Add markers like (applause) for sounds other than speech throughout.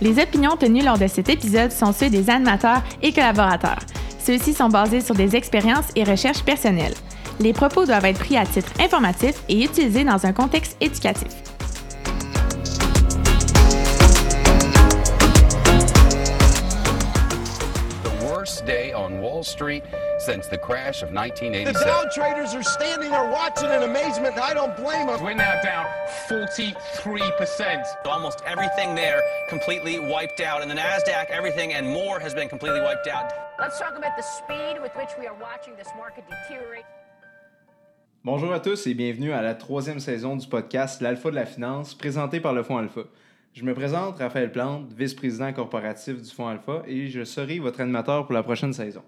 Les opinions tenues lors de cet épisode sont ceux des animateurs et collaborateurs. Ceux-ci sont basés sur des expériences et recherches personnelles. Les propos doivent être pris à titre informatif et utilisés dans un contexte éducatif. Since the crash of The 1987. Dow traders are standing there watching in amazement. I don't blame them. We're now down 43%. Almost everything there completely wiped out. And the NASDAQ, everything and more has been completely wiped out. Let's talk about the speed with which we are watching this market deteriorate. Bonjour à tous et bienvenue à la troisième saison du podcast L'Alpha de la finance, présenté par le Fonds Alpha. Je me présente, Raphaël Plante, vice-président corporatif du Fonds Alpha, et je serai votre animateur pour la prochaine saison.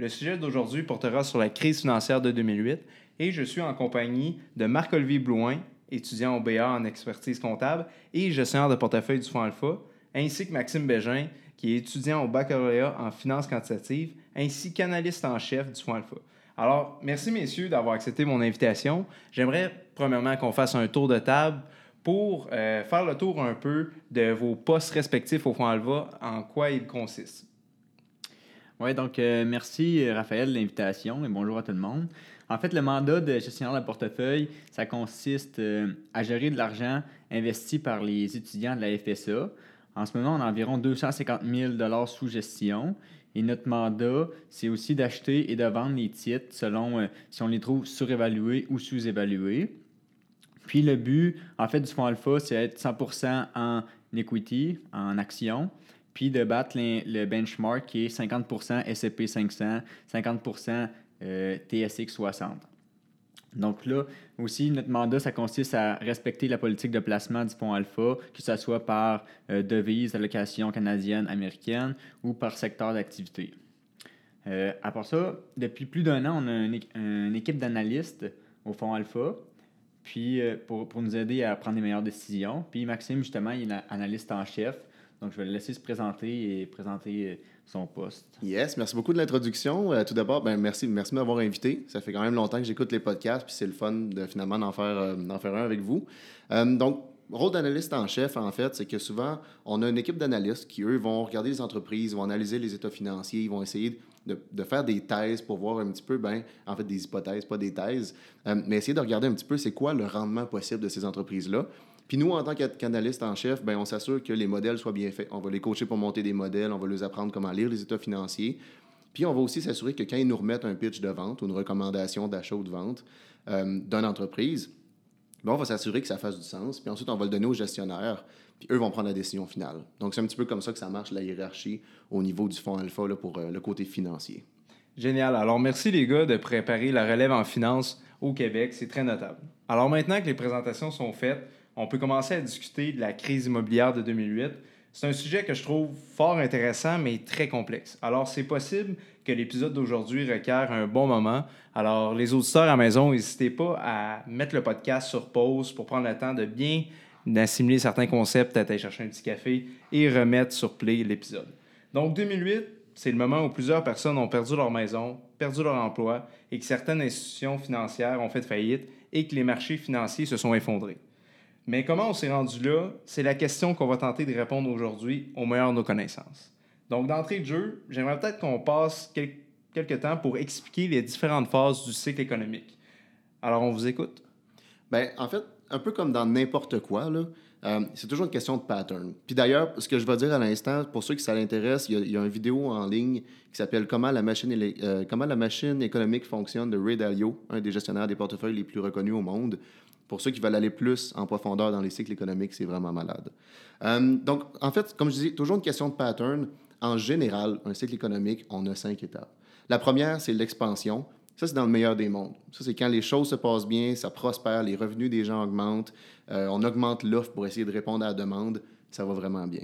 Le sujet d'aujourd'hui portera sur la crise financière de 2008 et je suis en compagnie de Marc-Olivier Blouin, étudiant au BA en expertise comptable et gestionnaire de portefeuille du Fonds Alpha, ainsi que Maxime Bégin, qui est étudiant au baccalauréat en finance quantitative, ainsi qu'analyste en chef du Fonds Alpha. Alors, merci messieurs d'avoir accepté mon invitation. J'aimerais premièrement qu'on fasse un tour de table pour euh, faire le tour un peu de vos postes respectifs au Fonds Alpha, en quoi ils consistent. Oui, donc euh, merci Raphaël de l'invitation et bonjour à tout le monde. En fait, le mandat de gestionnaire de portefeuille, ça consiste euh, à gérer de l'argent investi par les étudiants de la FSA. En ce moment, on a environ 250 000 sous gestion. Et notre mandat, c'est aussi d'acheter et de vendre les titres selon euh, si on les trouve surévalués ou sous-évalués. Puis le but, en fait, du fonds alpha, c'est d'être 100% en equity, en action, puis de battre le benchmark qui est 50% S&P 500, 50% euh, TSX 60. Donc là, aussi, notre mandat, ça consiste à respecter la politique de placement du fonds alpha, que ce soit par euh, devise, allocation canadienne, américaine ou par secteur d'activité. Euh, à part ça, depuis plus d'un an, on a une, équ- une équipe d'analystes au fonds alpha, puis euh, pour, pour nous aider à prendre les meilleures décisions. Puis Maxime, justement, il est analyste en chef. Donc, je vais le laisser se présenter et présenter euh, son poste. Yes, merci beaucoup de l'introduction. Euh, tout d'abord, ben, merci, merci de m'avoir invité. Ça fait quand même longtemps que j'écoute les podcasts, puis c'est le fun de finalement d'en faire, euh, faire un avec vous. Euh, donc, rôle d'analyste en chef, en fait, c'est que souvent, on a une équipe d'analystes qui, eux, vont regarder les entreprises, vont analyser les états financiers, ils vont essayer de, de faire des thèses pour voir un petit peu, ben, en fait, des hypothèses, pas des thèses, mais essayer de regarder un petit peu c'est quoi le rendement possible de ces entreprises-là. Puis nous, en tant qu'a- qu'analystes en chef, ben, on s'assure que les modèles soient bien faits. On va les coacher pour monter des modèles, on va leur apprendre comment lire les états financiers. Puis on va aussi s'assurer que quand ils nous remettent un pitch de vente ou une recommandation d'achat ou de vente euh, d'une entreprise, ben, on va s'assurer que ça fasse du sens. Puis ensuite, on va le donner aux gestionnaires. Puis eux vont prendre la décision finale. Donc, c'est un petit peu comme ça que ça marche, la hiérarchie au niveau du fonds alpha pour euh, le côté financier. Génial. Alors, merci les gars de préparer la relève en finance au Québec. C'est très notable. Alors, maintenant que les présentations sont faites, on peut commencer à discuter de la crise immobilière de 2008. C'est un sujet que je trouve fort intéressant, mais très complexe. Alors, c'est possible que l'épisode d'aujourd'hui requiert un bon moment. Alors, les auditeurs à la maison, n'hésitez pas à mettre le podcast sur pause pour prendre le temps de bien d'assimiler certains concepts, peut-être aller chercher un petit café et remettre sur play l'épisode. Donc, 2008, c'est le moment où plusieurs personnes ont perdu leur maison, perdu leur emploi et que certaines institutions financières ont fait faillite et que les marchés financiers se sont effondrés. Mais comment on s'est rendu là, c'est la question qu'on va tenter de répondre aujourd'hui au meilleur de nos connaissances. Donc, d'entrée de jeu, j'aimerais peut-être qu'on passe quel- quelques temps pour expliquer les différentes phases du cycle économique. Alors, on vous écoute. Ben, en fait, un peu comme dans n'importe quoi, euh, c'est toujours une question de pattern. Puis d'ailleurs, ce que je vais dire à l'instant, pour ceux qui ça l'intéresse, il y, a- une vidéo en ligne qui s'appelle comment, la machine euh, comment la machine économique fonctionne de Ray Dalio, un des gestionnaires des portefeuilles les plus reconnus au monde. Pour ceux qui veulent aller plus en profondeur dans les cycles économiques, c'est vraiment malade. Euh, donc, en fait, comme je disais, toujours une question de pattern. En général, un cycle économique, on a cinq étapes. La première, c'est l'expansion. Ça, c'est dans le meilleur des mondes. Ça, c'est quand les choses se passent bien, ça prospère, les revenus des gens augmentent, euh, on augmente l'offre pour essayer de répondre à la demande, ça va vraiment bien.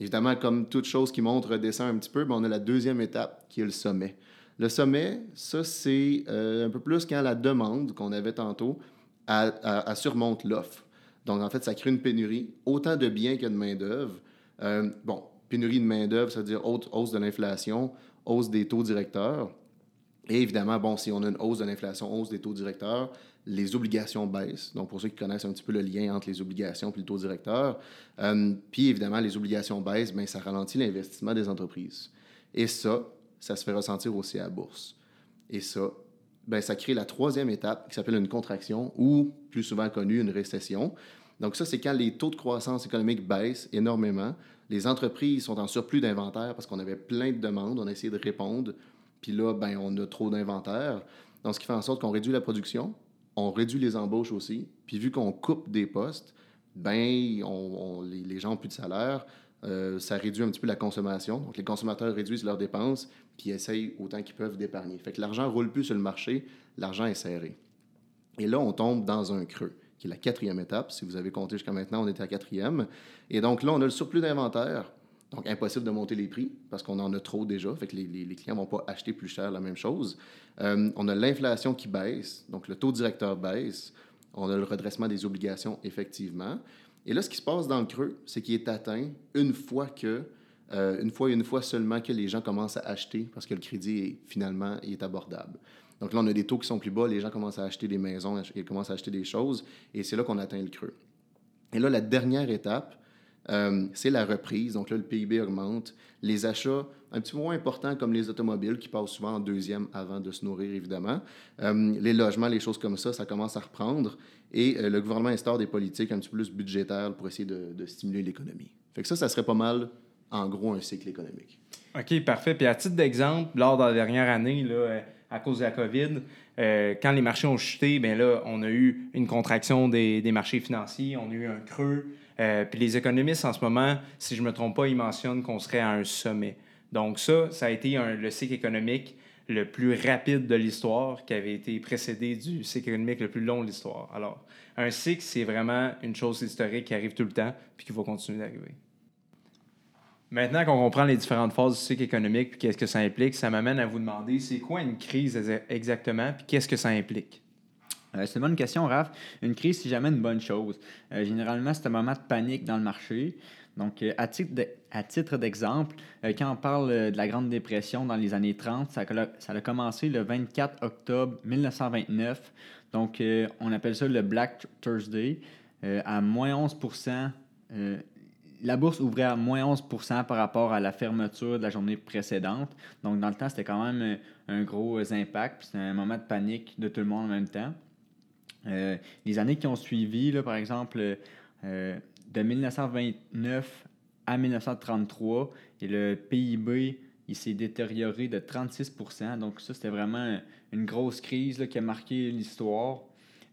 Évidemment, comme toute chose qui monte, redescend un petit peu, ben, on a la deuxième étape qui est le sommet. Le sommet, ça, c'est euh, un peu plus quand la demande qu'on avait tantôt, elle, elle- surmonte l'offre. Donc, en fait, ça crée une pénurie, autant de biens que de main-d'œuvre. Euh, bon, pénurie de main-d'œuvre, c'est-à-dire haute- hausse de l'inflation, hausse des taux directeurs. Et évidemment, bon, si on a une hausse de l'inflation, hausse des taux directeurs, les obligations baissent. Donc, pour ceux qui connaissent un petit peu le lien entre les obligations et le taux directeur, euh, puis évidemment, les obligations baissent, bien, ça ralentit l'investissement des entreprises. Et ça, ça se fait ressentir aussi à la bourse. Et ça, ben, ça crée la troisième étape qui s'appelle une contraction ou, plus souvent connue, une récession. Donc ça, c'est quand les taux de croissance économique baissent énormément. Les entreprises sont en surplus d'inventaire parce qu'on avait plein de demandes, on a essayé de répondre, puis là, ben, on a trop d'inventaire. Donc, ce qui fait en sorte qu'on réduit la production, on réduit les embauches aussi, puis vu qu'on coupe des postes, ben, on, les, les, gens n'ont plus de salaire, euh, ça réduit un petit peu la consommation. Donc, les consommateurs réduisent leurs dépenses, puis essayent autant qu'ils peuvent d'épargner. Fait que l'argent roule plus sur le marché, l'argent est serré. Et là, on tombe dans un creux, qui est la quatrième étape. Si vous avez compté jusqu'à maintenant, on était à quatrième. Et donc là, on a le surplus d'inventaire. Donc, impossible de monter les prix parce qu'on en a trop déjà. Fait que les, les, clients ne vont pas acheter plus cher la même chose. Euh, on a l'inflation qui baisse, donc le taux directeur baisse. On a le redressement des obligations, effectivement. Et là, ce qui se passe dans le creux, c'est qu'il est atteint une fois que, euh, une fois et une fois seulement que les gens commencent à acheter parce que le crédit, est, finalement, est abordable. Donc là, on a des taux qui sont plus bas, les gens commencent à acheter des maisons, ils commencent à acheter des choses, et c'est là qu'on atteint le creux. Et là, la dernière étape, euh, c'est la reprise. Donc là, le PIB augmente. Les achats un petit peu moins importants comme les automobiles qui passent souvent en deuxième avant de se nourrir, évidemment. Euh, les logements, les choses comme ça, ça commence à reprendre. Et euh, le gouvernement instaure des politiques un petit peu plus budgétaires pour essayer de, stimuler l'économie. Fait que ça, ça serait pas mal, en gros, un cycle économique. OK, parfait. Puis à titre d'exemple, lors de la dernière année, là, à cause de la COVID, euh, quand les marchés ont chuté, bien là, on a eu une contraction des, marchés financiers, on a eu un creux. Euh, puis les économistes, en ce moment, si je ne me trompe pas, ils mentionnent qu'on serait à un sommet. Donc ça, ça a été un, le cycle économique le plus rapide de l'histoire, qui avait été précédé du cycle économique le plus long de l'histoire. Alors, un cycle, c'est vraiment une chose historique qui arrive tout le temps, puis qui va continuer d'arriver. Maintenant qu'on comprend les différentes phases du cycle économique, puis qu'est-ce que ça implique, ça m'amène à vous demander, c'est quoi une crise exactement, puis qu'est-ce que ça implique? Euh, c'est une bonne question, Raph. Une crise, c'est jamais une bonne chose. Euh, généralement, c'est un moment de panique dans le marché. Donc, euh, à titre d'exemple, quand on parle de la Grande Dépression dans les années 30, ça a, commencé le 24 octobre 1929. Donc, on appelle ça le Black Thursday. à moins 11 la bourse ouvrait à moins 11 par rapport à la fermeture de la journée précédente. Donc, dans le temps, c'était quand même un gros impact. C'était un moment de panique de tout le monde en même temps. Euh, les années qui ont suivi, là, par exemple, euh, de 1929 à 1933, et le PIB il s'est détérioré de 36% Donc ça, c'était vraiment une grosse crise là, qui a marqué l'histoire.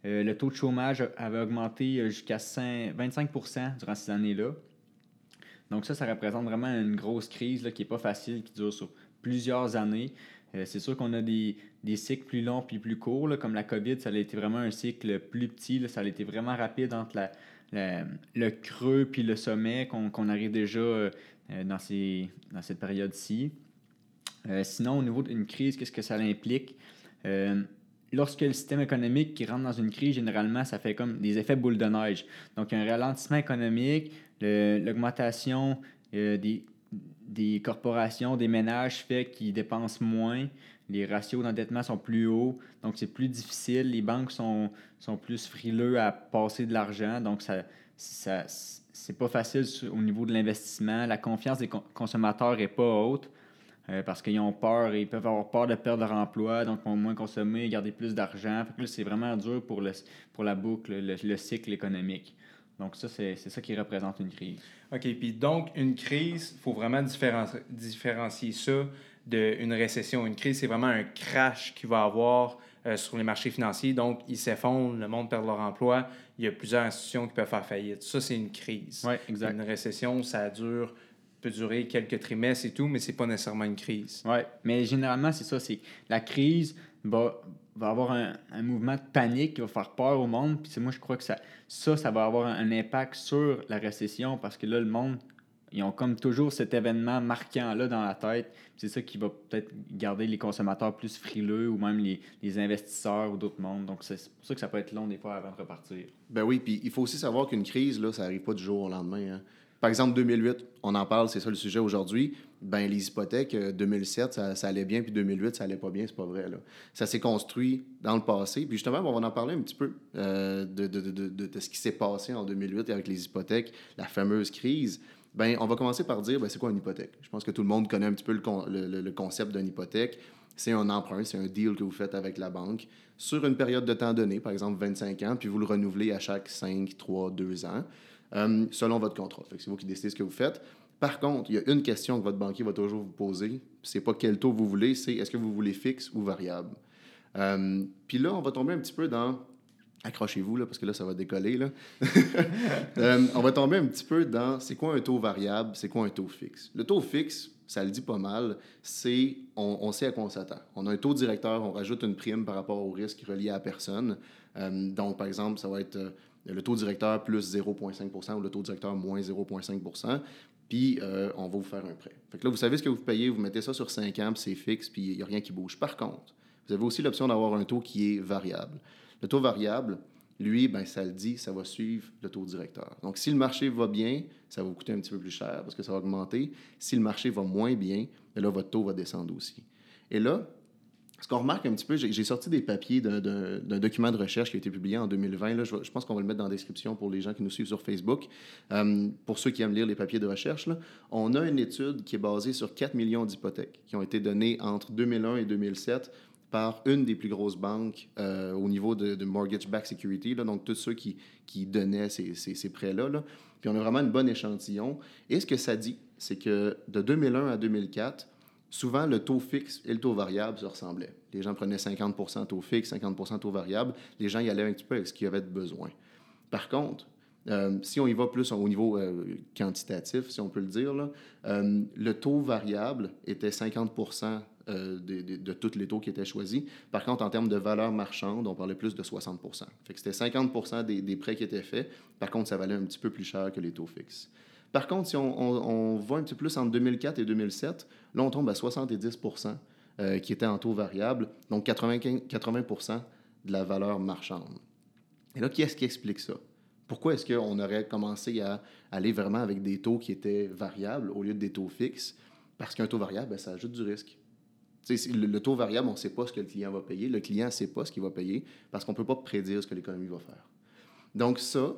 Euh, le taux de chômage avait augmenté jusqu'à 25% durant ces années-là. Donc ça, ça représente vraiment une grosse crise là, qui n'est pas facile, qui dure sur plusieurs années. Euh, c'est sûr qu'on a des, des, cycles plus longs puis plus courts, là, comme la COVID, ça a été vraiment un cycle plus petit, ça a été vraiment rapide entre la, le creux puis le sommet qu'on arrive déjà euh, dans, ces, dans cette période-ci. Euh, sinon, au niveau d'une crise, qu'est-ce que ça implique? lorsque le système économique qui rentre dans une crise, généralement, ça fait comme des effets boule de neige. Donc, un ralentissement économique, l'augmentation des, des corporations, des ménages fait qu'ils dépensent moins, les ratios d'endettement sont plus hauts, donc c'est plus difficile, les banques sont, sont plus frileux à passer de l'argent, donc ça, ça c'est pas facile au niveau de l'investissement, la confiance des consommateurs n'est pas haute. Euh, parce qu'ils ont peur ils peuvent avoir peur de perdre leur emploi, donc vont moins consommer, garder plus d'argent. c'est vraiment dur pour, le, pour la boucle, le cycle économique. Donc, ça, c'est ça qui représente une crise. OK. Puis, donc, une crise, il faut vraiment différencier ça d'une récession. Une crise, c'est vraiment un crash qu'il va avoir euh, sur les marchés financiers. Donc, ils s'effondrent, le monde perd leur emploi. Il y a plusieurs institutions qui peuvent faire faillite. Ça, c'est une crise. Oui, exact. Une récession, ça dure peut durer quelques trimestres et tout, mais c'est pas nécessairement une crise. Oui, mais généralement, c'est ça. C'est la crise va, va avoir un, un, mouvement de panique qui va faire peur au monde. Puis moi, je crois que ça, ça, ça va avoir un, impact sur la récession parce que là, le monde, ils ont comme toujours cet événement marquant-là dans la tête. C'est ça qui va peut-être garder les consommateurs plus frileux ou même les, les investisseurs ou d'autres mondes. Donc, c'est pour ça que ça peut être long des fois avant de repartir. Ben oui, puis il faut aussi savoir qu'une crise, là, ça n'arrive pas du jour au lendemain. Hein. Par exemple, 2008, on en parle, c'est ça le sujet aujourd'hui. Ben, les hypothèques, euh, 2007, ça, ça allait bien, puis 2008, ça allait pas bien, c'est pas vrai. Là. Ça s'est construit dans le passé. Puis justement, on va en parler un petit peu euh, de, de, de, de ce qui s'est passé en 2008 avec les hypothèques, la fameuse crise. Ben, on va commencer par dire, ben, c'est quoi une hypothèque? Je pense que tout le monde connaît un petit peu le, con- le, le- concept d'une hypothèque. C'est un emprunt, c'est un deal que vous faites avec la banque sur une période de temps donnée, par exemple 25 ans, puis vous le renouvelez à chaque 5, 3, 2 ans, euh, selon votre contrat. C'est vous qui décidez ce que vous faites. Par contre, il y a une question que votre banquier va toujours vous poser. C'est pas quel taux vous voulez, c'est est-ce que vous voulez fixe ou variable? Euh, puis là, on va tomber un petit peu dans accrochez-vous, là, parce que là, ça va décoller. Là. (laughs) Euh, on va tomber un petit peu dans c'est quoi un taux variable, c'est quoi un taux fixe? Le taux fixe, ça le dit pas mal, c'est on, sait à quoi on s'attend. On a un taux directeur, on rajoute une prime par rapport au risque relié à la personne. Euh, donc, par exemple, ça va être euh, le taux directeur plus 0,5% ou le taux directeur moins 0,5 puis on va vous faire un prêt. Fait là, vous savez ce que vous payez, vous mettez ça sur 5 ans, c'est fixe, puis il n'y a rien qui bouge. Par contre, vous avez aussi l'option d'avoir un taux qui est variable. Le taux variable, lui, ben, ça le dit, ça va suivre le taux directeur. Donc, si le marché va bien, ça va vous coûter un petit peu plus cher parce que ça va augmenter. Si le marché va moins bien, ben là, votre taux va descendre aussi. Et là, ce qu'on remarque un petit peu, j'ai sorti des papiers d'un- document de recherche qui a été publié en 2020. Là, je pense qu'on va le mettre dans la description pour les gens qui nous suivent sur Facebook. Euh, pour ceux qui aiment lire les papiers de recherche, là, on a une étude qui est basée sur 4 millions d'hypothèques qui ont été données entre 2001 et 2007 par une des plus grosses banques euh, au niveau de, de mortgage-backed security, là, donc tous ceux qui, qui donnaient ces, ces- ces prêts-là. là. Puis on a vraiment une bonne échantillon. Et ce que ça dit, c'est que de 2001 à 2004, souvent le taux fixe et le taux variable se ressemblaient. Les gens prenaient 50% taux fixe, 50% taux variable. Les gens y allaient un petit peu avec ce qu'ils avaient de besoin. Par contre, euh, si on y va plus au niveau euh, quantitatif, si on peut le dire, là, le taux variable était 50 euh, de, de, tous les taux qui étaient choisis. Par contre, en termes de valeur marchande, on parlait plus de 60 Fait que c'était 50 des, des prêts qui étaient faits. Par contre, ça valait un petit peu plus cher que les taux fixes. Par contre, si on, on, on va un petit peu plus entre 2004 et 2007, là, on tombe à 70 euh, qui étaient en taux variable, donc 95 80% de la valeur marchande. Et là, qui est-ce qui explique ça? Pourquoi est-ce qu'on aurait commencé à aller vraiment avec des taux qui étaient variables au lieu de des taux fixes? Parce qu'un taux variable, ben, ça ajoute du risque. Le, taux variable, on ne sait pas ce que le client va payer. Le client ne sait pas ce qu'il va payer parce qu'on ne peut pas prédire ce que l'économie va faire. Donc ça,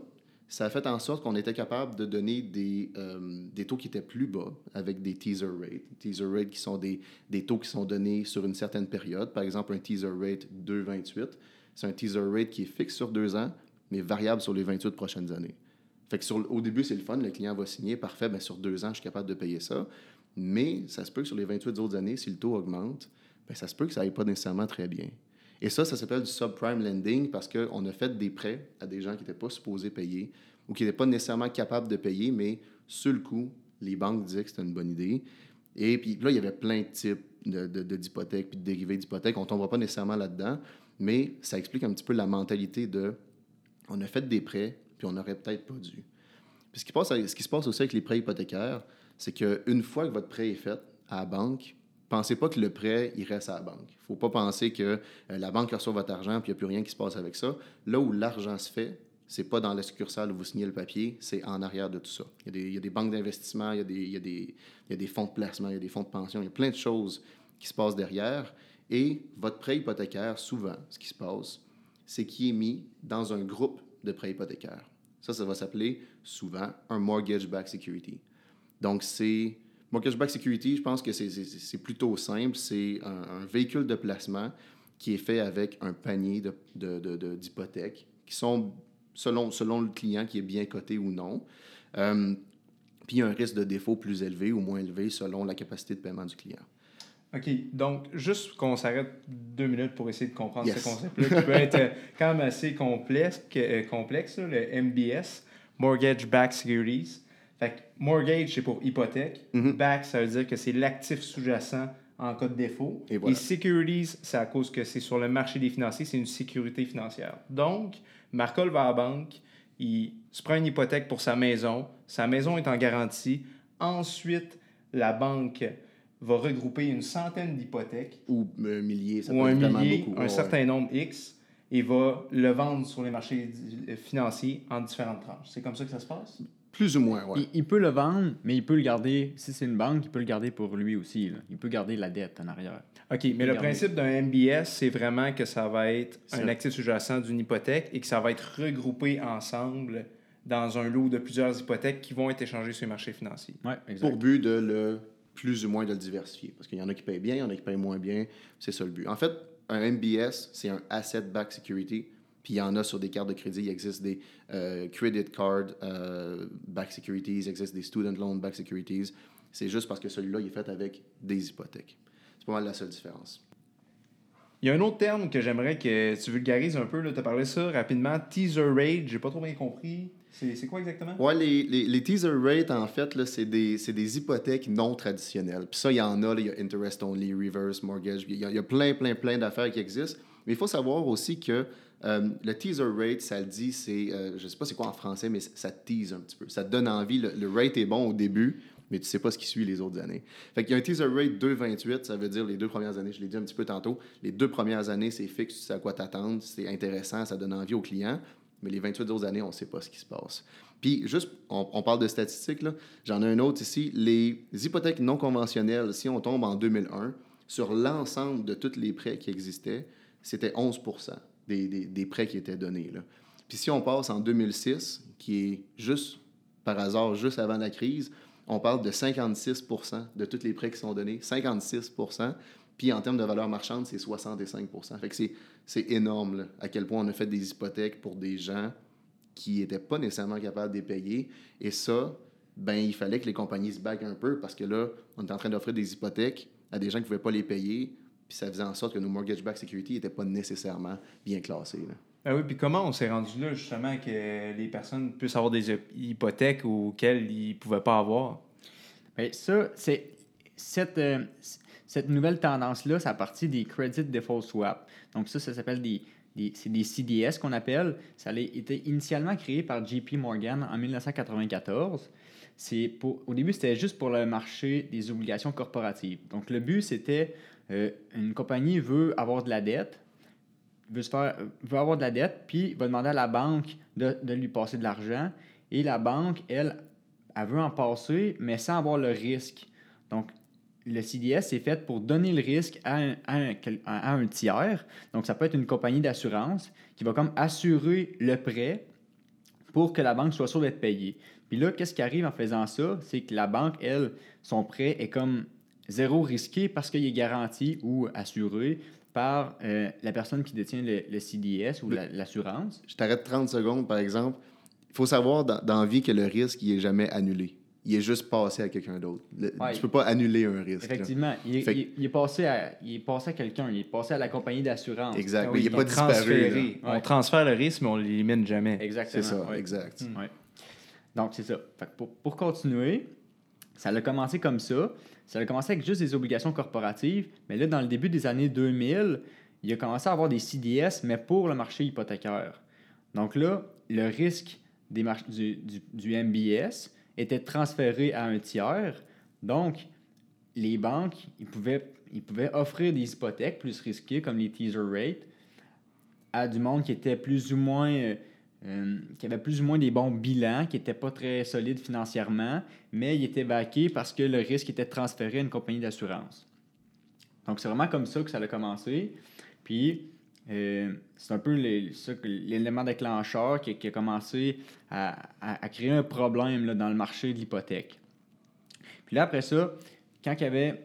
ça a fait en sorte qu'on était capable de donner des, euh, taux qui étaient plus bas avec des teaser rates. Teaser rates qui sont des, taux qui sont donnés sur une certaine période. Par exemple, un teaser rate 2,28, c'est un teaser rate qui est fixe sur deux ans, mais variable sur les 28 prochaines années. Fait au début, c'est le fun, le client va signer, parfait, ben sur deux ans, je suis capable de payer ça. Mais ça se peut que sur les 28 autres années, si le taux augmente, ben ça se peut que ça n'aille pas nécessairement très bien. Et ça, ça s'appelle du subprime lending parce qu'on a fait des prêts à des gens qui n'étaient pas supposés payer ou qui n'étaient pas nécessairement capables de payer, mais sur le coup, les banques disaient que c'était une bonne idée. Et puis là, il y avait plein de types de- de- de- d'hypothèques puis de dérivés d'hypothèques. On ne tombera pas nécessairement là-dedans, mais ça explique un petit peu la mentalité de on a fait des prêts, puis on n'aurait peut-être pas dû. Puis ce qui se passe aussi avec les prêts hypothécaires, c'est qu'une fois que votre prêt est fait à la banque, pensez pas que le prêt, il reste à la banque. Il faut pas penser que euh, la banque reçoit votre argent puis il n'y a plus rien qui se passe avec ça. Là où l'argent se fait, c'est pas dans la succursale où vous signez le papier, c'est en arrière de tout ça. Il y a des, banques d'investissement, il il y a des fonds de placement, il y a des fonds de pension, il y a plein de choses qui se passent derrière. Et votre prêt hypothécaire, souvent, ce qui se passe, c'est qu'il est mis dans un groupe de prêts hypothécaires. Ça, ça va s'appeler souvent un mortgage-backed security. Donc, c'est. Mortgage-backed security, je pense que c'est- plutôt simple. C'est un, un véhicule de placement qui est fait avec un panier de- de- de- de- d'hypothèques qui sont, selon, selon le client, qui est bien coté ou non. Euh, puis, il y a un risque de défaut plus élevé ou moins élevé selon la capacité de paiement du client. OK, donc juste qu'on s'arrête deux minutes pour essayer de comprendre Yes. ce concept-là, qui peut être euh, quand même assez complexe, euh, complexe le MBS, Mortgage Backed Securities. Fait que mortgage, c'est pour hypothèque. Mhm. Back, ça veut dire que c'est l'actif sous-jacent en cas de défaut. Et voilà. securities, c'est à cause que c'est sur le marché des financiers, c'est une sécurité financière. Donc, Marcol va à la banque, il se prend une hypothèque pour sa maison, sa maison est en garantie. Ensuite, la banque va regrouper une centaine d'hypothèques Ou un millier, ça ou peut un être vraiment millier, beaucoup. un Ouais, certain nombre X, et va le vendre sur les marchés di- financiers en différentes tranches. C'est comme ça que ça se passe? Plus ou moins. Il, il peut le vendre, mais il peut le garder. Si c'est une banque, il peut le garder pour lui aussi. là. Il peut garder la dette en arrière. OK, mais le principe d'un MBS, c'est vraiment que ça va être un actif sous-jacent d'une hypothèque et que ça va être regroupé ensemble dans un lot de plusieurs hypothèques qui vont être échangées sur les marchés financiers. Ouais, exact. Pour but de le plus ou moins de le diversifier. Parce qu'il y en a qui payent bien, il y en a qui payent moins bien. C'est ça le but. En fait, un MBS, c'est un Asset Backed Security. Puis il y en a sur des cartes de crédit. Il existe des euh, Credit Card euh, Backed Securities, il existe des Student Loan Backed Securities. C'est juste parce que celui-là, il est fait avec des hypothèques. C'est pas mal la seule différence. Il y a un autre terme que j'aimerais que tu vulgarises un peu. Tu as parlé ça rapidement. Teaser rate, j'ai pas trop bien compris. C'est quoi exactement? Ouais, les, les, les teaser rates, en fait, c'est des, des hypothèques non traditionnelles. Puis ça, il y en a, il y a interest only, reverse mortgage, il y, a, il y a plein, plein, plein d'affaires qui existent. Mais il faut savoir aussi que euh, le teaser rate, ça le dit, c'est, euh, je sais pas c'est quoi en français, mais ça te tease un petit peu. Ça te donne envie. Le, rate est bon au début, mais tu sais pas ce qui suit les autres années. Fait qu'il y a un teaser rate 2,28, ça veut dire les deux premières années, je l'ai dit un petit peu tantôt, les deux premières années, c'est fixe, tu sais à quoi t'attendre, c'est intéressant, ça donne envie aux clients. Mais les 28 autres années, on sait pas ce qui se passe. Puis, juste, on, on parle de statistiques, là. J'en ai un autre ici. Les hypothèques non conventionnelles, si on tombe en 2001, sur l'ensemble de tous les prêts qui existaient, c'était 11 des, prêts qui étaient donnés. Puis, si on passe en 2006, qui est juste, par hasard, juste avant la crise, on parle de 56% de tous les prêts qui sont donnés. 56 Puis, en termes de valeur marchande, c'est 65 Fait que c'est énorme à quel point on a fait des hypothèques pour des gens qui n'étaient pas nécessairement capables de les payer. Et ça, ben, il fallait que les compagnies se baguent un peu parce que là, on est en train d'offrir des hypothèques à des gens qui ne pouvaient pas les payer. Puis ça faisait en sorte que nos mortgage-backed security n'étaient pas nécessairement bien classés. là. Ah oui, puis comment on s'est rendu là, justement, que les personnes puissent avoir des hyp- hypothèques auxquelles ils ne pouvaient pas avoir? Ben, ça, c'est cette, euh, cette nouvelle tendance-là, c'est à partir des Credit Default Swap. Donc ça, ça s'appelle des, des, c'est des CDS qu'on appelle. Ça a été initialement créé par JP Morgan en 1994. C'est pour, au début, c'était juste pour le marché des obligations corporatives. Donc le but, c'était euh, une compagnie veut avoir de la dette, veut, se avoir de la dette, puis va demander à la banque de, lui passer de l'argent. Et la banque, elle, elle veut en passer, mais sans avoir le risque. Donc, le CDS, c'est fait pour donner le risque à un, à un tiers. Donc, ça peut être une compagnie d'assurance qui va comme assurer le prêt pour que la banque soit sûre d'être payée. Puis là, qu'est-ce qui arrive en faisant ça? C'est que la banque, elle, son prêt est comme zéro risqué parce qu'il est garanti ou assuré par euh, la personne qui détient le, le CDS ou la- l'assurance. Je t'arrête 30 secondes, par exemple. Il faut savoir dans, dans la vie que le risque, il n'est jamais annulé. Il est juste passé à quelqu'un d'autre. Ouais. Tu peux pas annuler un risque. Effectivement, il est, Fait que- il est- il est passé à, il est passé à quelqu'un, il est passé à la compagnie d'assurance. Exact. Ah oui, il n'est pas disparu. On transfère le risque, mais on ne l'élimine jamais. Exactement. C'est ça, ouais. exact. Ouais. Donc, c'est ça. Fait que pour, pour continuer, ça a commencé comme ça. Ça a commencé avec juste des obligations corporatives, mais là, dans le début des années 2000, il a commencé à avoir des CDS, mais pour le marché hypothécaire. Donc là, le risque des du, du, MBS était transféré à un tiers. Donc, les banques, ils pouvaient, ils pouvaient offrir des hypothèques plus risquées, comme les teaser rates, à du monde qui était plus ou moins... euh, qui avait plus ou moins des bons bilans, qui n'étaient pas très solides financièrement, mais ils étaient backés parce que le risque était transféré à une compagnie d'assurance. Donc, c'est vraiment comme ça que ça a commencé. Puis, euh, c'est un peu l'élément déclencheur qui, a commencé à, créer un problème dans le marché de l'hypothèque. Puis là, après ça, quand il y avait.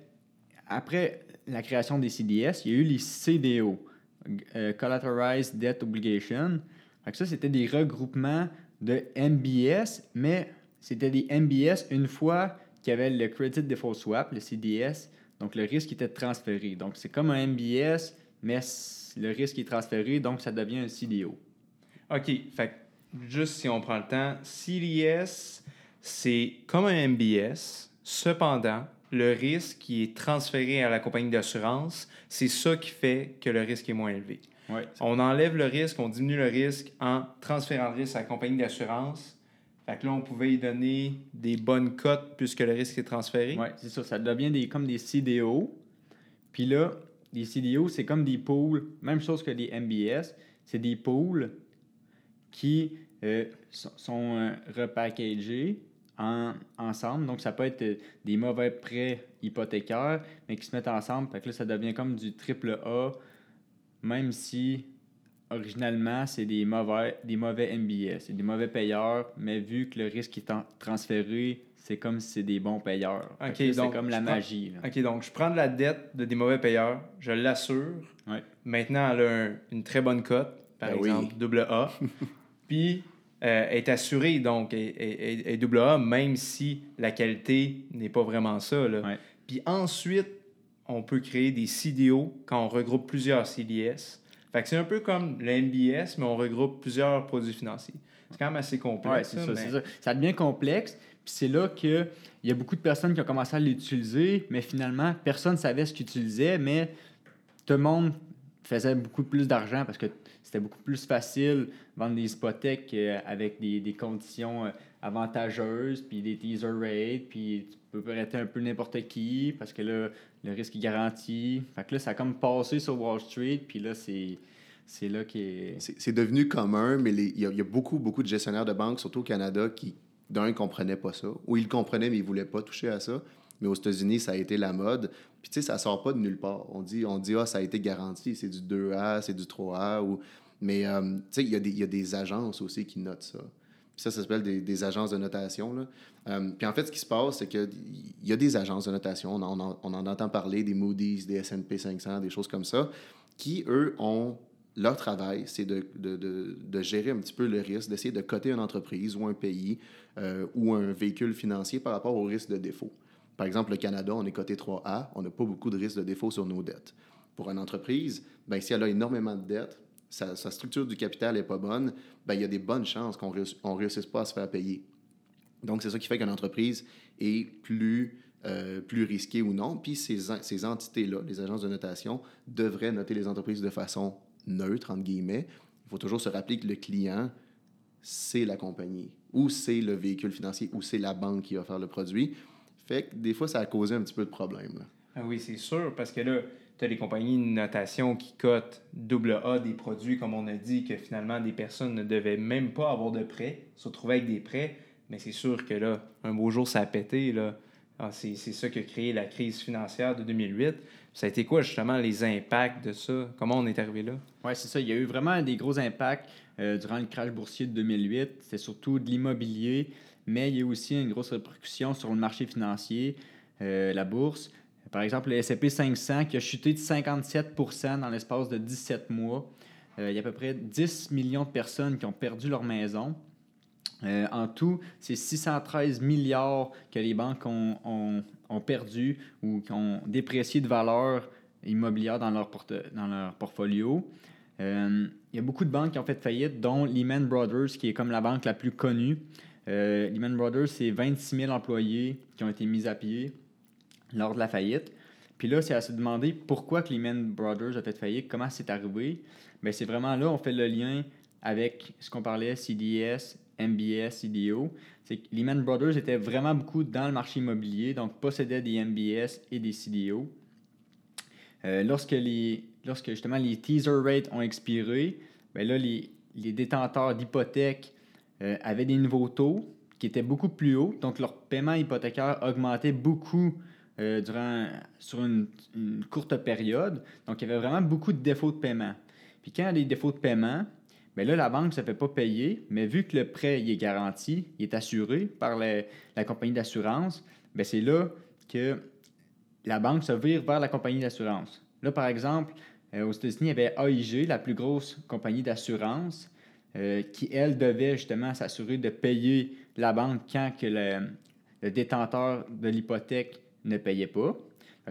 Après la création des CDS, il y a eu les CDO, euh, Collateralized Debt Obligation. Ça, c'était des regroupements de MBS, mais c'était des MBS une fois qu'il y avait le Credit Default Swap, le CDS, donc le risque était transféré. Donc c'est comme un MBS, mais le risque est transféré, donc ça devient un CDO. OK. Fait juste si on prend le temps, CDS, c'est comme un MBS. Cependant, le risque qui est transféré à la compagnie d'assurance, c'est ça qui fait que le risque est moins élevé. Ouais. On enlève le risque, on diminue le risque en transférant le risque à la compagnie d'assurance. Fait que là, on pouvait y donner des bonnes cotes puisque le risque est transféré. C'est ça. Ça devient des, comme des CDO. Puis là, les CDO, c'est comme des pools, même chose que des MBS. C'est des pools qui euh, sont, sont, euh, repackagés en- ensemble. Donc, ça peut être euh, des mauvais prêts hypothécaires, mais qui se mettent ensemble. Fait que là, ça devient comme du triple A, même si originalement, c'est des mauvais, des mauvais MBS. C'est des mauvais payeurs, mais vu que le risque est transféré, c'est comme si c'est des bons payeurs. Fait Ok, que là, c'est comme la prends- magie. là. OK, donc je prends de la dette de des mauvais payeurs, je l'assure. Ouais. Maintenant, elle a un- une très bonne cote, par Ben oui. exemple, double A. (laughs) Puis, euh, est assurée, donc, est, est- est- est double A, même si la qualité n'est pas vraiment ça. là. Ouais. Puis ensuite, on peut créer des CDO quand on regroupe plusieurs CDS. Fait que c'est un peu comme le MBS, mais on regroupe plusieurs produits financiers. C'est quand même assez complexe. mais-. Ça devient complexe. Puis c'est là qu'il y a beaucoup de personnes qui ont commencé à l'utiliser, mais finalement, personne ne savait ce qu'ils utilisaient, mais tout le monde faisait beaucoup plus d'argent parce que c'était beaucoup plus facile vendre des hypothèques euh, avec des, des conditions euh, avantageuses, puis des teaser rates, puis tu peux prêter un peu n'importe qui parce que là, le risque est garanti. Fait que là, ça a comme passé sur Wall Street, puis là, c'est, c'est là qui est... C'est devenu commun, mais il y, a- beaucoup, beaucoup de gestionnaires de banques, surtout au Canada, qui, d'un, ne comprenaient pas ça. Ou ils comprenaient, mais ils ne voulaient pas toucher à ça. Mais aux États-Unis, ça a été la mode. Puis, tu sais, ça sort pas de nulle part. On dit, on dit ah, ça a été garanti, c'est du 2A, c'est du 3A. Ou... Mais, euh, tu sais, il y, y a des agences aussi qui notent ça. Puis ça, ça s'appelle des, des agences de notation. Là. Euh, puis en fait, ce qui se passe, c'est qu'il y a des agences de notation. On en, on en- on en entend parler, des Moody's, des S&P 500, des choses comme ça, qui, eux, ont leur travail, c'est de, de, de, de gérer un petit peu le risque, d'essayer de coter une entreprise ou un pays euh, ou un véhicule financier par rapport au risque de défaut. Par exemple, le Canada, on est coté 3A, on n'a pas beaucoup de risque de défaut sur nos dettes. Pour une entreprise, ben, si elle a énormément de dettes, sa, structure du capital n'est pas bonne, ben, il y a des bonnes chances qu'on ne réussisse pas à se faire payer. Donc, c'est ça qui fait qu'une entreprise est plus, euh, plus risquée ou non. Puis ces, ces entités-là, les agences de notation, devraient noter les entreprises de façon neutre, entre guillemets. Il faut toujours se rappeler que le client, c'est la compagnie, ou c'est le véhicule financier, ou c'est la banque qui va faire le produit. Fait que des fois, ça a causé un petit peu de problème. là. Ah oui, c'est sûr, parce que là, tu as des compagnies de notation qui cotent double A des produits, comme on a dit, que finalement, des personnes ne devaient même pas avoir de prêts, se retrouver avec des prêts. Mais c'est sûr que là, un beau jour, ça a pété. Là. Ah, c'est, c'est ça qui a créé la crise financière de 2008. Ça a été quoi, justement, les impacts de ça? Comment on est arrivé là? Oui, c'est ça. Il y a eu vraiment des gros impacts euh, durant le crash boursier de 2008. C'était surtout de l'immobilier, mais il y a aussi une grosse répercussion sur le marché financier, euh, la bourse. Par exemple, le S&P 500 qui a chuté de 57 dans l'espace de 17 mois. Euh, il y a à peu près 10 millions de personnes qui ont perdu leur maison. Euh, en tout, c'est 613 milliards que les banques ont, ont- ont perdu ou qui ont déprécié de valeur immobilière dans leur, porte- dans leur portfolio. Il y a beaucoup de banques qui ont fait faillite, dont Lehman Brothers, qui est comme la banque la plus connue. Euh, Lehman Brothers, c'est 26 000 employés qui ont été mis à pied lors de la faillite. Puis là, c'est à se demander pourquoi que Lehman Brothers a fait faillite, comment c'est arrivé. Bien, c'est vraiment là, on fait le lien avec ce qu'on parlait, CDS, MBS, CDO. C'est que Lehman Brothers était vraiment beaucoup dans le marché immobilier, donc possédait des MBS et des CDO. Euh, lorsque, les, lorsque justement les teaser rates ont expiré, ben là, les, les détenteurs d'hypothèques euh, avaient des nouveaux taux qui étaient beaucoup plus hauts, donc leur paiement hypothécaire augmentait beaucoup euh, durant, sur une, courte période. Donc, il y avait vraiment beaucoup de défauts de paiement. Puis quand il y a des défauts de paiement, bien là, la banque ne se fait pas payer, mais vu que le prêt est garanti, il est assuré par la, compagnie d'assurance, bien c'est là que la banque se vire vers la compagnie d'assurance. Là, par exemple, euh, aux États-Unis, il y avait AIG, la plus grosse compagnie d'assurance, euh, qui, elle, devait justement s'assurer de payer la banque quand que le, détenteur de l'hypothèque ne payait pas.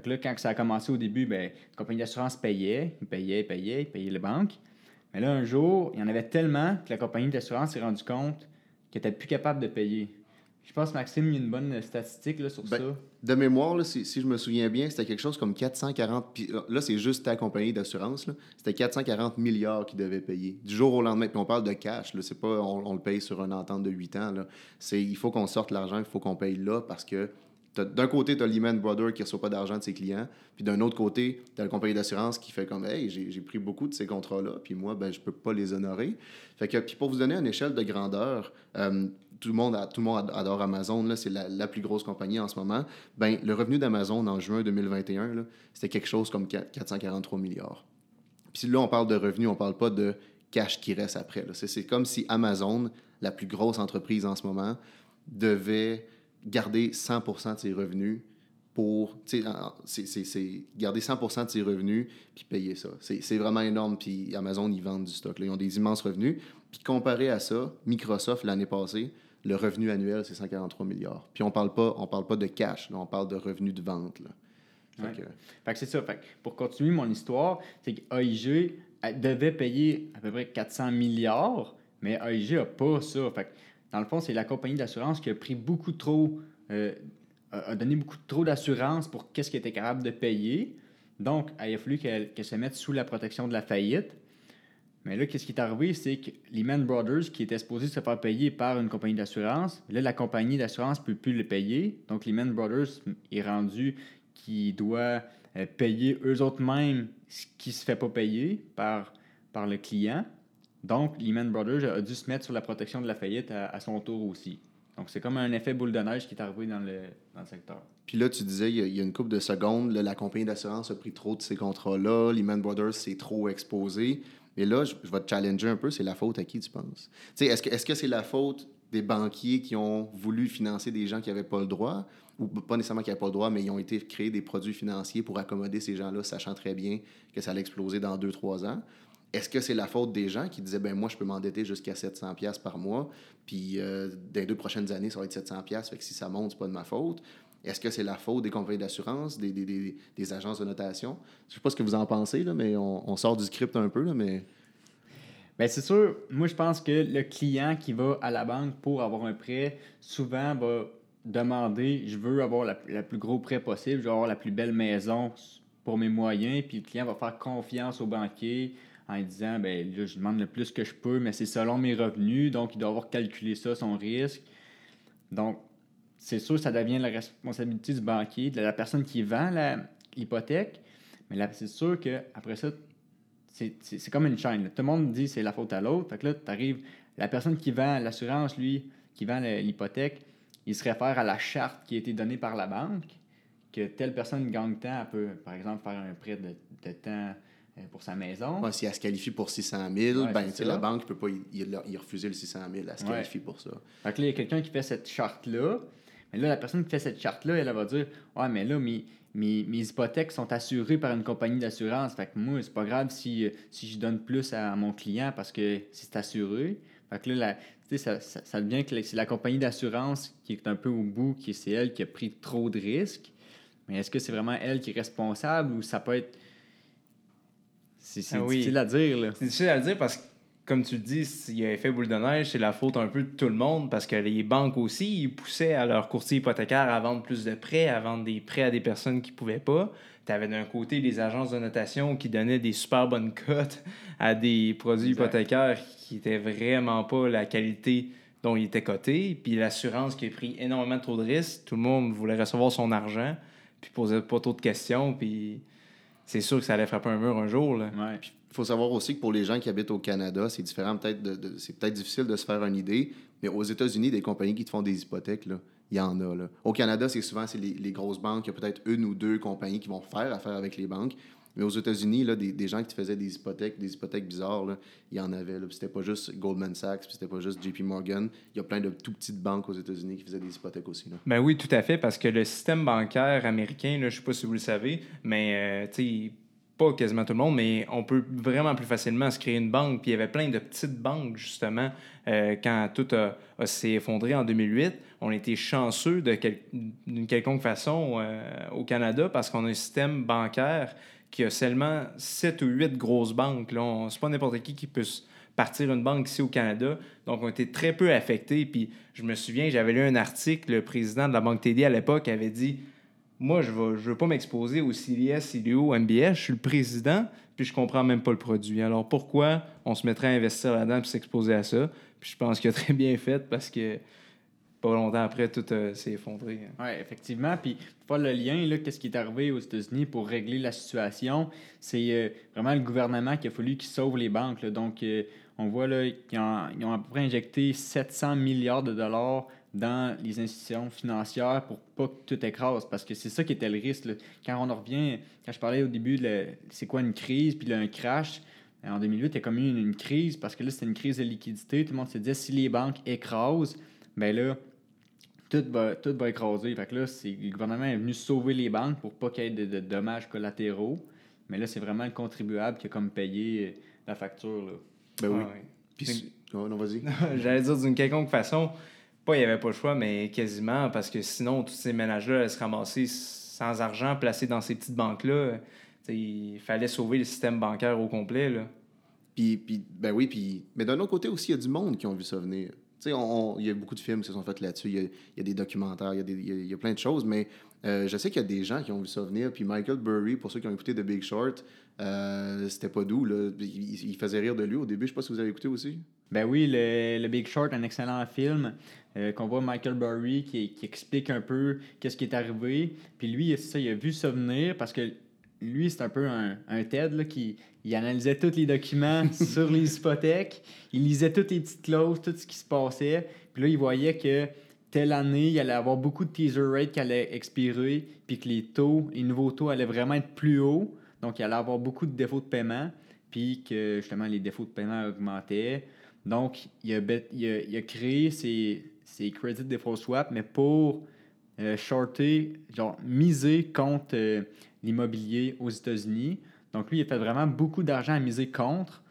Que là, quand ça a commencé au début, ben, la compagnie d'assurance payait, payait, payait, payait les banques. Mais là, un jour, il y en avait tellement que la compagnie d'assurance s'est rendue compte qu'elle n'était plus capable de payer. Je pense, Maxime, il y a une bonne statistique là, sur Ben, ça. De mémoire, là, si, si je me souviens bien, c'était quelque chose comme 440... puis Là, c'est juste ta compagnie d'assurance. C'était 440 milliards qu'ils devaient payer. Du jour au lendemain. Puis on parle de cash. Là, c'est pas on, on le paye sur une entente de 8 ans. Là. C'est, il faut qu'on sorte l'argent, il faut qu'on paye là parce que d'un côté, tu as Lehman Brothers qui ne reçoit pas d'argent de ses clients, puis d'un autre côté, tu as la compagnie d'assurance qui fait comme Hey, j'ai pris beaucoup de ces contrats-là, puis moi, ben, je peux pas les honorer. Fait que, puis pour vous donner une échelle de grandeur, euh, tout, le monde, tout le monde adore Amazon, c'est la, la plus grosse compagnie en ce moment. Ben, le revenu d'Amazon en juin 2021, là, c'était quelque chose comme 4- 443 milliards. Puis là, on parle de revenus, on parle pas de cash qui reste après. C'est comme si Amazon, la plus grosse entreprise en ce moment, devait garder 100% de ses revenus pour. sais, en- C'est c'est- c'est garder 100 de ses revenus puis payer ça. C'est vraiment énorme. Puis Amazon, ils vendent du stock. là. Ils ont des immenses revenus. Puis comparé à ça, Microsoft, l'année passée, le revenu annuel, c'est 143 milliards. Puis on parle pas, on parle pas de cash, là, on parle de revenus de vente. Là. Fait Ouais. que- Fait que c'est ça. Fait que pour continuer mon histoire, c'est qu'AIG devait payer à peu près 400 milliards, mais AIG n'a pas ça. Fait que, dans le fond, c'est la compagnie d'assurance qui a pris beaucoup trop, euh, a donné beaucoup trop d'assurance pour qu'est-ce qu'elle était capable de payer. Donc, il a fallu qu'elle qu'elle se mette sous la protection de la faillite. Mais là, qu'est-ce qui est arrivé, c'est que Lehman Brothers, qui était supposé se faire payer par une compagnie d'assurance, là, la compagnie d'assurance ne peut plus le payer. Donc, Lehman Brothers est rendu qui doit euh, payer eux autres mêmes ce qui ne se fait pas payer par, par le client. Donc, Lehman Brothers a dû se mettre sur la protection de la faillite à, son tour aussi. Donc, c'est comme un effet boule de neige qui est arrivé dans le, dans le secteur. Puis là, tu disais, il y a, une couple de secondes, la compagnie d'assurance a pris trop de ces contrats-là, Lehman Brothers s'est trop exposé. Mais là, je, vais te challenger un peu, c'est la faute à qui tu penses? Est-ce que c'est la faute des banquiers qui ont voulu financer des gens qui n'avaient pas le droit? Ou pas nécessairement qui n'avaient pas le droit, mais ils ont été créés des produits financiers pour accommoder ces gens-là, sachant très bien que ça allait exploser dans 2-3 ans? Est-ce que c'est la faute des gens qui disaient, ben moi, je peux m'endetter jusqu'à 700$ piastres par mois, puis euh, dans les deux prochaines années, ça va être 700$, piastres, fait que si ça monte, c'est pas de ma faute? Est-ce que c'est la faute des compagnies d'assurance, des, des, des, des agences de notation? Je sais pas ce que vous en pensez, là, mais on, sort du script un peu, là, mais... Bien, c'est sûr, moi, je pense que le client qui va à la banque pour avoir un prêt, souvent va demander je veux avoir la, la plus gros prêt possible, je veux avoir la plus belle maison pour mes moyens, puis le client va faire confiance au banquier en disant ben là, je demande le plus que je peux, mais c'est selon mes revenus, donc il doit avoir calculé ça, son risque. Donc, c'est sûr, ça devient la responsabilité du banquier, de la personne qui vend l'hypothèque, mais là, c'est sûr qu'après ça, c'est- comme une chaîne. là. Tout le monde dit c'est la faute à l'autre. Fait que là, tu arrives, la personne qui vend l'assurance, lui, qui vend l'hypothèque, il se réfère à la charte qui a été donnée par la banque, que telle personne gagne tant, elle peut, par exemple, faire un prêt de, de temps euh, pour sa maison. Ouais, si elle se qualifie pour 600 000, Ouais, ben, la banque ne peut pas y, y- y refuser le 600 000. Elle se Ouais. qualifie pour ça. Fait que là, il y a quelqu'un qui fait cette charte-là. Mais là, la personne qui fait cette charte-là, elle, elle va dire Ouais, mais là, mes, mes, mes hypothèques sont assurées par une compagnie d'assurance. Fait que moi, c'est pas grave si, si je donne plus à mon client parce que c'est assuré. Fait que là, la- tu sais, ça, ça, ça devient que c'est la compagnie d'assurance qui est un peu au bout, qui c'est elle qui a pris trop de risques. Mais est-ce que c'est vraiment elle qui est responsable ou ça peut être. C'est Ah oui. difficile à dire, là. C'est difficile à dire parce que, comme tu le dis, s'il y a effet boule de neige, c'est la faute un peu de tout le monde parce que les banques aussi, ils poussaient à leurs courtiers hypothécaires à vendre plus de prêts, à vendre des prêts à des personnes qui ne pouvaient pas. Tu avais d'un côté les agences de notation qui donnaient des super bonnes cotes à des produits Exact. hypothécaires qui n'étaient vraiment pas la qualité dont ils étaient cotés. Puis l'assurance qui a pris énormément trop de risques. Tout le monde voulait recevoir son argent, puis posait pas trop de questions. Puis c'est sûr que ça allait frapper un mur un jour. Là. Ouais. Faut savoir aussi que pour les gens qui habitent au Canada, c'est différent peut-être c'est peut-être difficile de se faire une idée, mais aux États-Unis, des compagnies qui te font des hypothèques, il y en a. Au Canada, c'est souvent c'est les, grosses banques, il y a peut-être une ou deux compagnies qui vont faire affaire avec les banques. Mais aux États-Unis, là, des, gens qui te faisaient des hypothèques, des hypothèques bizarres, il y en avait. Là. C'était pas juste Goldman Sachs, puis c'était pas juste JP Morgan. Il y a plein de tout petites banques aux États-Unis qui faisaient des hypothèques aussi. Là. Ben oui, tout à fait, parce que le système bancaire américain, là, je sais pas si vous le savez, mais euh, tu pas quasiment tout le monde, mais on peut vraiment plus facilement se créer une banque. Puis il y avait plein de petites banques, justement, euh, quand tout a, s'est effondré en 2008. On était chanceux d'une quelconque façon euh, au Canada parce qu'on a un système bancaire qui a seulement 7 ou 8 grosses banques. Là, c'est pas n'importe qui qui peut se partir une banque ici au Canada. Donc, on était très peu affectés. Puis, je me souviens, j'avais lu un article, le président de la Banque TD à l'époque avait dit Moi, je ne veux pas m'exposer au CDS, CDO, MBS. Je suis le président, puis je comprends même pas le produit. Alors, pourquoi on se mettrait à investir là-dedans et s'exposer à ça? Puis, je pense qu'il a très bien fait parce que pas longtemps après, tout euh, s'est effondré. hein. Oui, effectivement. Puis, faire le lien, là, qu'est-ce qui est arrivé aux États-Unis pour régler la situation, c'est euh, vraiment le gouvernement qui a fallu qu'il sauve les banques. là. Donc, euh, on voit là, qu'ils ont, ils ont à peu près injecté 700 milliards de dollars dans les institutions financières pour pas que tout écrase. Parce que c'est ça qui était le risque. là. Quand on en revient, quand je parlais au début de c'est quoi une crise, puis là, un crash, en 2008, il y a comme eu une, une crise parce que là, c'était une crise de liquidité. Tout le monde se disait si les banques écrasent, ben là, tout va, tout va écraser. Fait que là, c'est, le gouvernement est venu sauver les banques pour pas qu'il y ait de, de dommages collatéraux. Mais là, c'est vraiment le contribuable qui a comme payé euh, la facture. Là. Ben oui. Ah. Puis, oh, non, vas-y. (laughs) J'allais dire d'une quelconque façon, pas il n'y avait pas le choix, mais quasiment, parce que sinon, tous ces ménages-là allaient se ramasser sans argent placés dans ces petites banques-là. Il fallait sauver le système bancaire au complet. Là. Puis, puis, ben oui, puis, mais d'un autre côté aussi, il y a du monde qui ont vu ça venir. Il y a beaucoup de films qui se sont faits là-dessus. Il y a, des documentaires, il y a, plein de choses, mais euh, je sais qu'il y a des gens qui ont vu ça venir. Puis Michael Burry, pour ceux qui ont écouté The Big Short, euh, c'était pas doux. Là. Il, faisait rire de lui au début. Je sais pas si vous avez écouté aussi. Ben oui, le, le Big Short, un excellent film euh, qu'on voit Michael Burry qui, qui explique un peu qu'est-ce qui est arrivé. Puis lui, ça, il a vu ça venir parce que lui, c'est un peu un, un TED là, qui il analysait tous les documents (laughs) sur les hypothèques. Il lisait toutes les petites clauses, tout ce qui se passait. Puis là, il voyait que telle année, il allait avoir beaucoup de teaser rates qui allaient expirer, puis que les taux, les nouveaux taux allaient vraiment être plus hauts. Donc, il allait avoir beaucoup de défauts de paiement, puis que justement, les défauts de paiement augmentaient. Donc, il a, bet- il a- il a créé ces, ces credit default swap, mais pour euh, shorter, genre miser contre euh, l'immobilier aux États-Unis. Donc, lui, il a fait vraiment beaucoup d'argent à miser contre.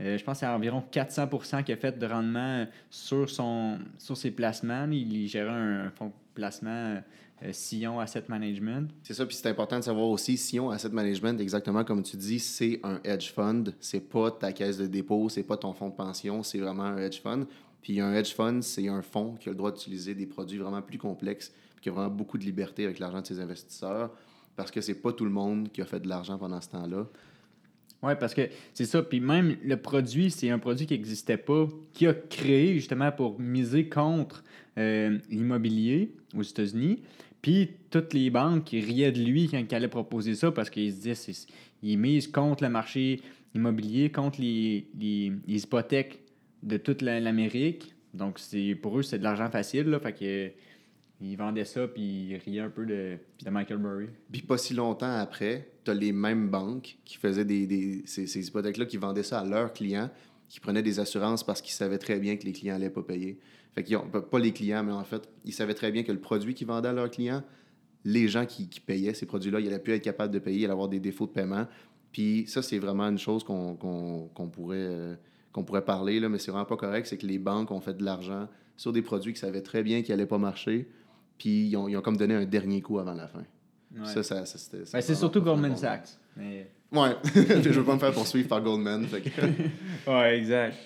Euh, je pense que c'est environ 400 qu'il a fait de rendement sur, son, sur ses placements. Il, il gérait un, fonds de placement euh, Sillon Asset Management. C'est ça, puis c'est important de savoir aussi, Sion Asset Management, exactement comme tu dis, c'est un hedge fund. C'est pas ta caisse de dépôt, c'est pas ton fonds de pension, c'est vraiment un hedge fund. Puis un hedge fund, c'est un fonds qui a le droit d'utiliser des produits vraiment plus complexes, qui a vraiment beaucoup de liberté avec l'argent de ses investisseurs, parce que c'est pas tout le monde qui a fait de l'argent pendant ce temps-là. Oui, parce que c'est ça. Puis même le produit, c'est un produit qui n'existait pas, qui a créé justement pour miser contre euh, l'immobilier aux États-Unis. Puis toutes les banques riaient de lui quand il allait proposer ça parce qu'ils se disaient c'est- il mise contre le marché immobilier, contre les, les- les hypothèques de toute la- l'Amérique. Donc c'est pour eux, c'est de l'argent facile. Là, fait que, ils vendaient ça puis ils riaient un peu de, de Michael Burry. Puis pas si longtemps après, tu as les mêmes banques qui faisaient des, des- ces, ces hypothèques-là, qui vendaient ça à leurs clients, qui prenaient des assurances parce qu'ils savaient très bien que les clients n'allaient pas payer. Fait qu'ils ont, pas- pas les clients, mais en fait, ils savaient très bien que le produit qu'ils vendaient à leurs clients, les gens qui, qui payaient ces produits-là, ils allaient plus être capables de payer, ils allaient avoir des défauts de paiement. Puis ça, c'est vraiment une chose qu'on qu'on- qu'on pourrait, euh, qu'on pourrait parler, là, mais c'est vraiment pas correct, c'est que les banques ont fait de l'argent sur des produits qu'ils savaient très bien qu'ils n'allaient pas marcher, puis ils ont, ils ont comme donné un dernier coup avant la fin. Ouais. Ça, ça, ça, c'était- Ben, c'est surtout Goldman bon. Sachs. Mais... Ouais, (laughs) je veux pas me faire poursuivre par Goldman. fait que- (laughs) Ouais, exact.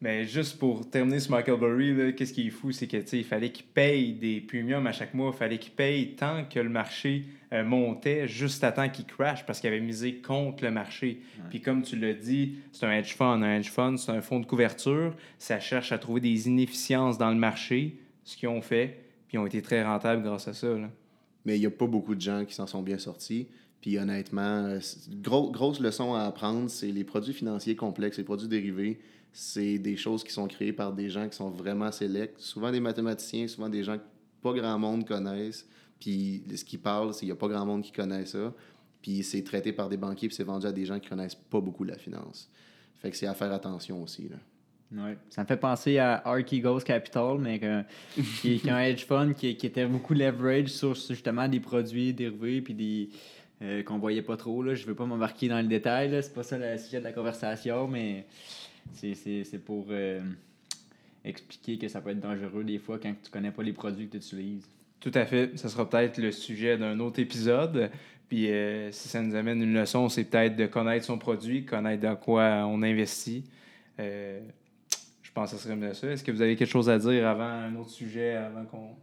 Mais juste pour terminer sur Michael Burry, là, qu'est-ce qui est fou, c'est que tu sais, il fallait qu'il paye des premiums à chaque mois. Il fallait qu'il paye tant que le marché euh, montait, juste à temps qu'il crash, parce qu'il avait misé contre le marché. Puis comme tu l'as dit, c'est un hedge fund. Un hedge fund, c'est un fonds de couverture. Ça cherche à trouver des inefficiences dans le marché, ce qu'ils ont fait. Puis ont été très rentables grâce à ça. là. Mais il n'y a pas beaucoup de gens qui s'en sont bien sortis. Puis honnêtement, euh, grosse leçon à apprendre, c'est les produits financiers complexes, les produits dérivés. C'est des choses qui sont créées par des gens qui sont vraiment sélects. Souvent des mathématiciens, souvent des gens que pas grand monde connaissent. Puis ce qu'ils parlent, c'est qu'il n'y a pas grand monde qui connaît ça. Puis c'est traité par des banquiers, puis c'est vendu à des gens qui connaissent pas beaucoup la finance. Fait que c'est à faire attention aussi. Là. Ouais. Ça me fait penser à Archie Ghost Capital, mais que- (laughs) qui, qui est un hedge fund qui, qui était beaucoup leverage sur justement des produits dérivés puis des euh, qu'on voyait pas trop. Là. Je veux pas m'embarquer dans le détail, c'est pas ça le sujet de la conversation, mais c'est, pour euh, expliquer que ça peut être dangereux des fois quand tu connais pas les produits que tu utilises. Tout à fait. Ça sera peut-être le sujet d'un autre épisode. Puis euh, si ça nous amène une leçon, c'est peut-être de connaître son produit, connaître dans quoi on investit. Je pense que ce serait mieux ça? Est-ce que vous avez quelque chose à dire avant un autre sujet, avant qu'on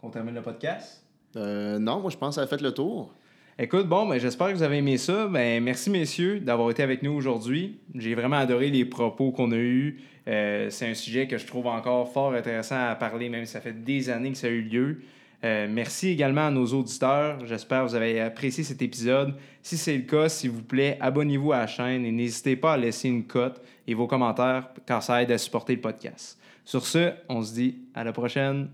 qu'on termine le podcast? Euh, non, moi je pense que ça a fait le tour. Écoute, bon, ben, j'espère que vous avez aimé ça. Ben, merci, messieurs, d'avoir été avec nous aujourd'hui. J'ai vraiment adoré les propos qu'on a eus. Euh, c'est un sujet que je trouve encore fort intéressant à parler, même si ça fait des années que ça a eu lieu. Euh, merci également à nos auditeurs. J'espère que vous avez apprécié cet épisode. Si c'est le cas, s'il vous plaît, abonnez-vous à la chaîne et n'hésitez pas à laisser une cote et vos commentaires car ça aide à supporter le podcast. Sur ce, on se dit à la prochaine.